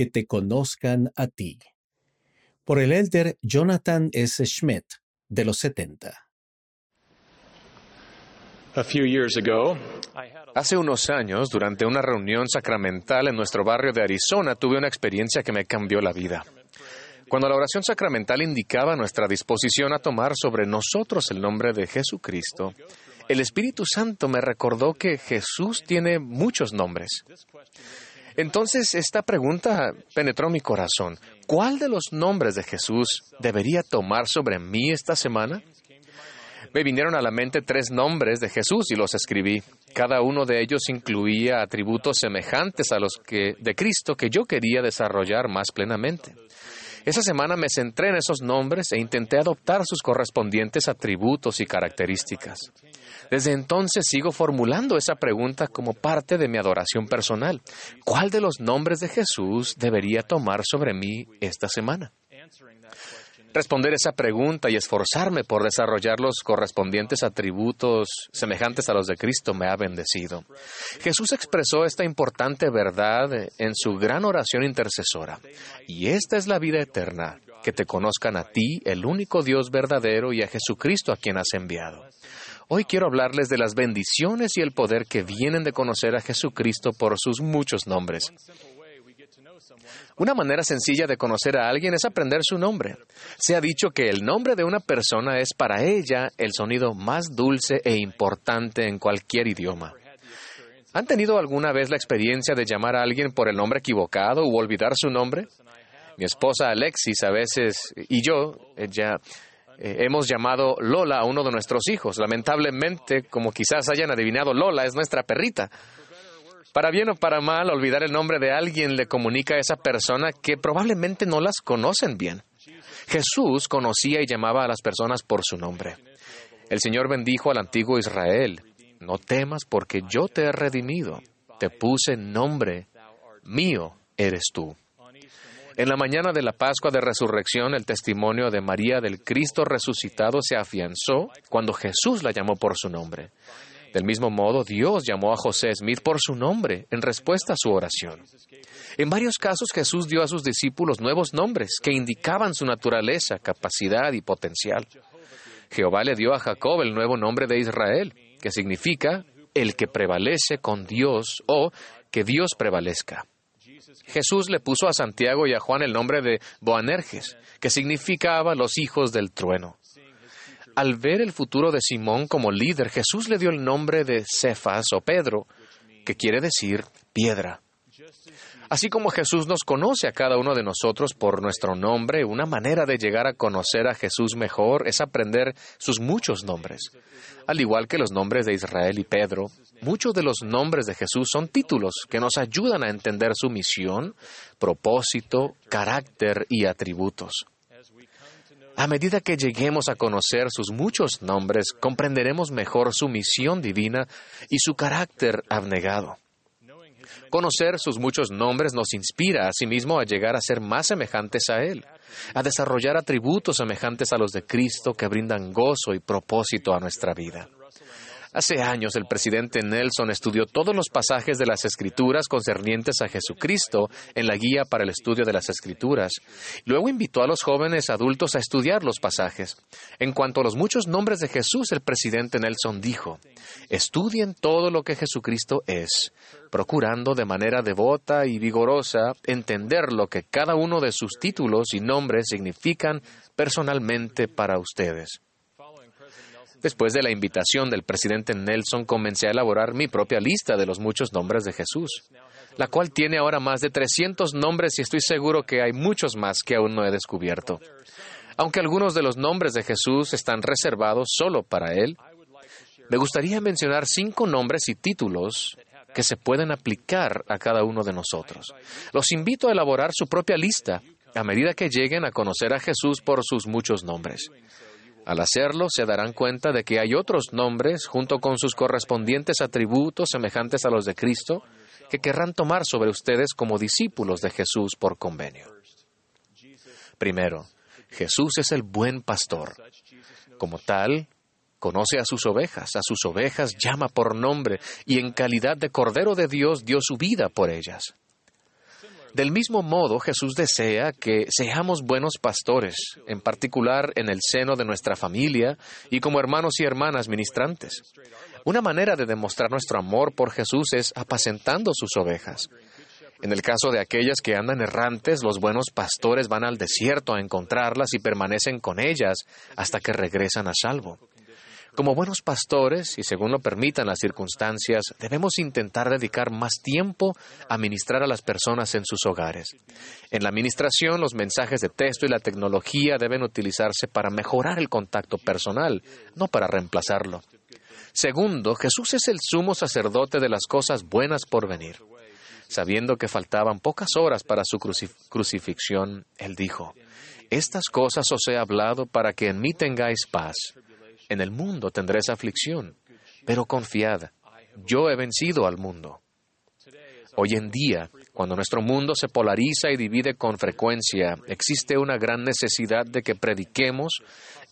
que te conozcan a ti. Por el elder Jonathan S. Schmidt, de los 70. Hace unos años, durante una reunión sacramental en nuestro barrio de Arizona, tuve una experiencia que me cambió la vida. Cuando la oración sacramental indicaba nuestra disposición a tomar sobre nosotros el nombre de Jesucristo, el Espíritu Santo me recordó que Jesús tiene muchos nombres. Entonces esta pregunta penetró mi corazón. ¿Cuál de los nombres de Jesús debería tomar sobre mí esta semana? Me vinieron a la mente tres nombres de Jesús y los escribí. Cada uno de ellos incluía atributos semejantes a los de Cristo que yo quería desarrollar más plenamente. Esa semana me centré en esos nombres e intenté adoptar sus correspondientes atributos y características. Desde entonces sigo formulando esa pregunta como parte de mi adoración personal. ¿Cuál de los nombres de Jesús debería tomar sobre mí esta semana? Responder esa pregunta y esforzarme por desarrollar los correspondientes atributos semejantes a los de Cristo me ha bendecido. Jesús expresó esta importante verdad en su gran oración intercesora. Y esta es la vida eterna, que te conozcan a ti, el único Dios verdadero, y a Jesucristo a quien has enviado. Hoy quiero hablarles de las bendiciones y el poder que vienen de conocer a Jesucristo por sus muchos nombres. Una manera sencilla de conocer a alguien es aprender su nombre. Se ha dicho que el nombre de una persona es para ella el sonido más dulce e importante en cualquier idioma. ¿Han tenido alguna vez la experiencia de llamar a alguien por el nombre equivocado u olvidar su nombre? Mi esposa Alexis a veces y yo ya eh, hemos llamado Lola a uno de nuestros hijos. Lamentablemente, como quizás hayan adivinado, Lola es nuestra perrita. Para bien o para mal, olvidar el nombre de alguien le comunica a esa persona que probablemente no las conocen bien. Jesús conocía y llamaba a las personas por su nombre. El Señor bendijo al antiguo Israel. No temas porque yo te he redimido. Te puse nombre. Mío eres tú. En la mañana de la Pascua de Resurrección, el testimonio de María del Cristo resucitado se afianzó cuando Jesús la llamó por su nombre. Del mismo modo, Dios llamó a José Smith por su nombre en respuesta a su oración. En varios casos Jesús dio a sus discípulos nuevos nombres que indicaban su naturaleza, capacidad y potencial. Jehová le dio a Jacob el nuevo nombre de Israel, que significa el que prevalece con Dios o que Dios prevalezca. Jesús le puso a Santiago y a Juan el nombre de Boanerges, que significaba los hijos del trueno. Al ver el futuro de Simón como líder, Jesús le dio el nombre de Cefas o Pedro, que quiere decir piedra. Así como Jesús nos conoce a cada uno de nosotros por nuestro nombre, una manera de llegar a conocer a Jesús mejor es aprender sus muchos nombres. Al igual que los nombres de Israel y Pedro, muchos de los nombres de Jesús son títulos que nos ayudan a entender su misión, propósito, carácter y atributos. A medida que lleguemos a conocer sus muchos nombres, comprenderemos mejor su misión divina y su carácter abnegado. Conocer sus muchos nombres nos inspira a sí a llegar a ser más semejantes a Él, a desarrollar atributos semejantes a los de Cristo que brindan gozo y propósito a nuestra vida. Hace años el presidente Nelson estudió todos los pasajes de las Escrituras concernientes a Jesucristo en la guía para el estudio de las Escrituras. Luego invitó a los jóvenes adultos a estudiar los pasajes. En cuanto a los muchos nombres de Jesús, el presidente Nelson dijo, estudien todo lo que Jesucristo es, procurando de manera devota y vigorosa entender lo que cada uno de sus títulos y nombres significan personalmente para ustedes. Después de la invitación del presidente Nelson, comencé a elaborar mi propia lista de los muchos nombres de Jesús, la cual tiene ahora más de 300 nombres y estoy seguro que hay muchos más que aún no he descubierto. Aunque algunos de los nombres de Jesús están reservados solo para Él, me gustaría mencionar cinco nombres y títulos que se pueden aplicar a cada uno de nosotros. Los invito a elaborar su propia lista a medida que lleguen a conocer a Jesús por sus muchos nombres. Al hacerlo, se darán cuenta de que hay otros nombres, junto con sus correspondientes atributos semejantes a los de Cristo, que querrán tomar sobre ustedes como discípulos de Jesús por convenio. Primero, Jesús es el buen pastor. Como tal, conoce a sus ovejas, a sus ovejas llama por nombre y en calidad de Cordero de Dios dio su vida por ellas. Del mismo modo, Jesús desea que seamos buenos pastores, en particular en el seno de nuestra familia y como hermanos y hermanas ministrantes. Una manera de demostrar nuestro amor por Jesús es apacentando sus ovejas. En el caso de aquellas que andan errantes, los buenos pastores van al desierto a encontrarlas y permanecen con ellas hasta que regresan a salvo. Como buenos pastores, y según lo permitan las circunstancias, debemos intentar dedicar más tiempo a ministrar a las personas en sus hogares. En la administración, los mensajes de texto y la tecnología deben utilizarse para mejorar el contacto personal, no para reemplazarlo. Segundo, Jesús es el sumo sacerdote de las cosas buenas por venir. Sabiendo que faltaban pocas horas para su crucifixión, él dijo, Estas cosas os he hablado para que en mí tengáis paz. En el mundo tendréis aflicción, pero confiad, yo he vencido al mundo. Hoy en día, cuando nuestro mundo se polariza y divide con frecuencia, existe una gran necesidad de que prediquemos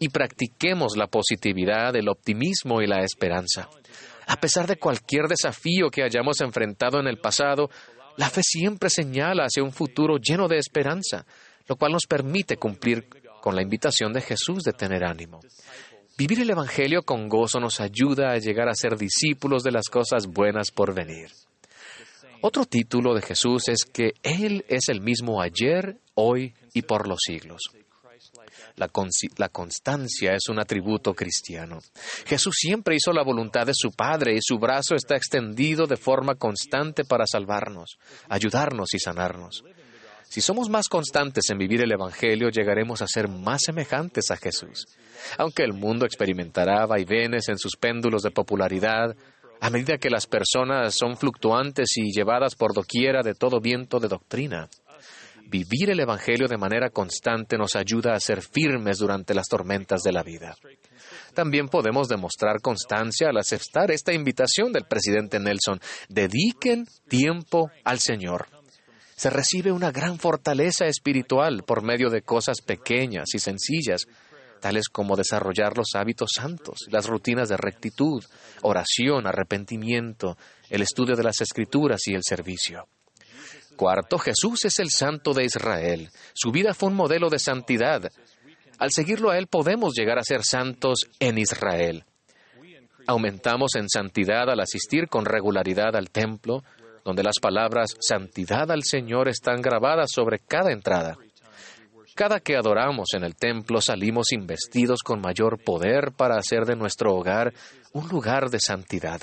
y practiquemos la positividad, el optimismo y la esperanza. A pesar de cualquier desafío que hayamos enfrentado en el pasado, la fe siempre señala hacia un futuro lleno de esperanza, lo cual nos permite cumplir con la invitación de Jesús de tener ánimo. Vivir el Evangelio con gozo nos ayuda a llegar a ser discípulos de las cosas buenas por venir. Otro título de Jesús es que Él es el mismo ayer, hoy y por los siglos. La, constancia es un atributo cristiano. Jesús siempre hizo la voluntad de su Padre y su brazo está extendido de forma constante para salvarnos, ayudarnos y sanarnos. Si somos más constantes en vivir el Evangelio, llegaremos a ser más semejantes a Jesús. Aunque el mundo experimentará vaivenes en sus péndulos de popularidad, a medida que las personas son fluctuantes y llevadas por doquiera de todo viento de doctrina, vivir el Evangelio de manera constante nos ayuda a ser firmes durante las tormentas de la vida. También podemos demostrar constancia al aceptar esta invitación del presidente Nelson. Dediquen tiempo al Señor. Se recibe una gran fortaleza espiritual por medio de cosas pequeñas y sencillas tales como desarrollar los hábitos santos, las rutinas de rectitud, oración, arrepentimiento, el estudio de las escrituras y el servicio. Cuarto, Jesús es el santo de Israel. Su vida fue un modelo de santidad. Al seguirlo a Él podemos llegar a ser santos en Israel. Aumentamos en santidad al asistir con regularidad al templo, donde las palabras santidad al Señor están grabadas sobre cada entrada. Cada que adoramos en el templo salimos investidos con mayor poder para hacer de nuestro hogar un lugar de santidad.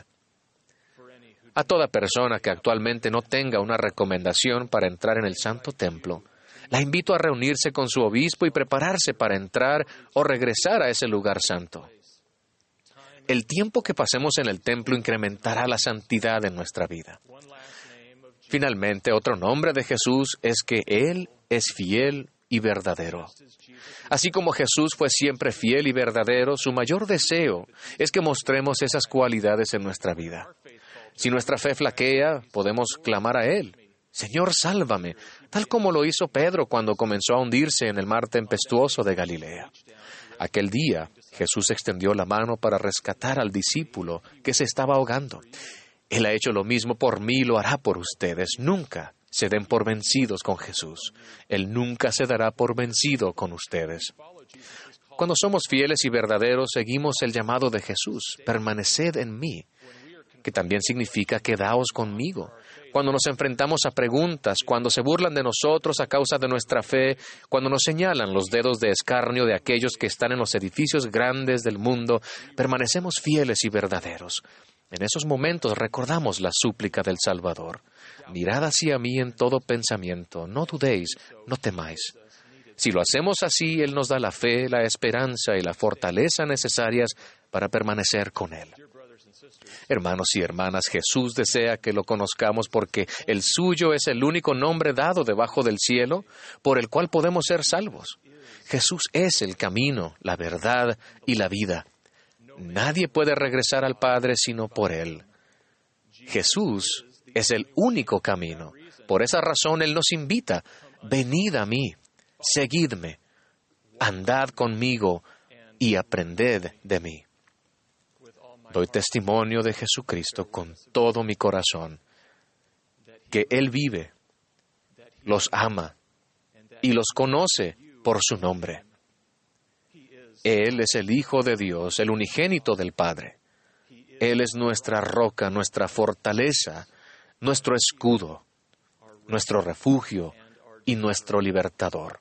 A toda persona que actualmente no tenga una recomendación para entrar en el santo templo, la invito a reunirse con su obispo y prepararse para entrar o regresar a ese lugar santo. El tiempo que pasemos en el templo incrementará la santidad en nuestra vida. Finalmente, otro nombre de Jesús es que Él es fiel y verdadero. Así como Jesús fue siempre fiel y verdadero, su mayor deseo es que mostremos esas cualidades en nuestra vida. Si nuestra fe flaquea, podemos clamar a Él. Señor, sálvame, tal como lo hizo Pedro cuando comenzó a hundirse en el mar tempestuoso de Galilea. Aquel día, Jesús extendió la mano para rescatar al discípulo que se estaba ahogando. Él ha hecho lo mismo por mí y lo hará por ustedes. Nunca se den por vencidos con Jesús. Él nunca se dará por vencido con ustedes. Cuando somos fieles y verdaderos, seguimos el llamado de Jesús, permaneced en mí, que también significa quedaos conmigo. Cuando nos enfrentamos a preguntas, cuando se burlan de nosotros a causa de nuestra fe, cuando nos señalan los dedos de escarnio de aquellos que están en los edificios grandes del mundo, permanecemos fieles y verdaderos. En esos momentos recordamos la súplica del Salvador. Mirad hacia mí en todo pensamiento, no dudéis, no temáis. Si lo hacemos así, Él nos da la fe, la esperanza y la fortaleza necesarias para permanecer con Él. Hermanos y hermanas, Jesús desea que lo conozcamos porque el suyo es el único nombre dado debajo del cielo por el cual podemos ser salvos. Jesús es el camino, la verdad y la vida. Nadie puede regresar al Padre sino por Él. Jesús es el único camino. Por esa razón Él nos invita, venid a mí, seguidme, andad conmigo y aprended de mí. Doy testimonio de Jesucristo con todo mi corazón, que Él vive los ama y los conoce por su nombre. Él es el Hijo de Dios, el unigénito del Padre. Él es nuestra roca, nuestra fortaleza, nuestro escudo, nuestro refugio y nuestro libertador.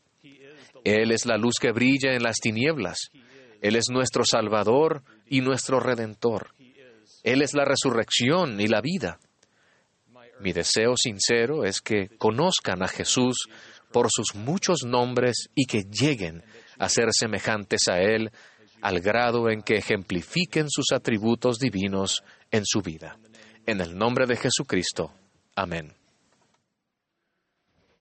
Él es la luz que brilla en las tinieblas. Él es nuestro Salvador y nuestro Redentor. Él es la resurrección y la vida. Mi deseo sincero es que conozcan a Jesús por sus muchos nombres y que lleguen a ser semejantes a Él al grado en que ejemplifiquen sus atributos divinos en su vida. En el nombre de Jesucristo. Amén.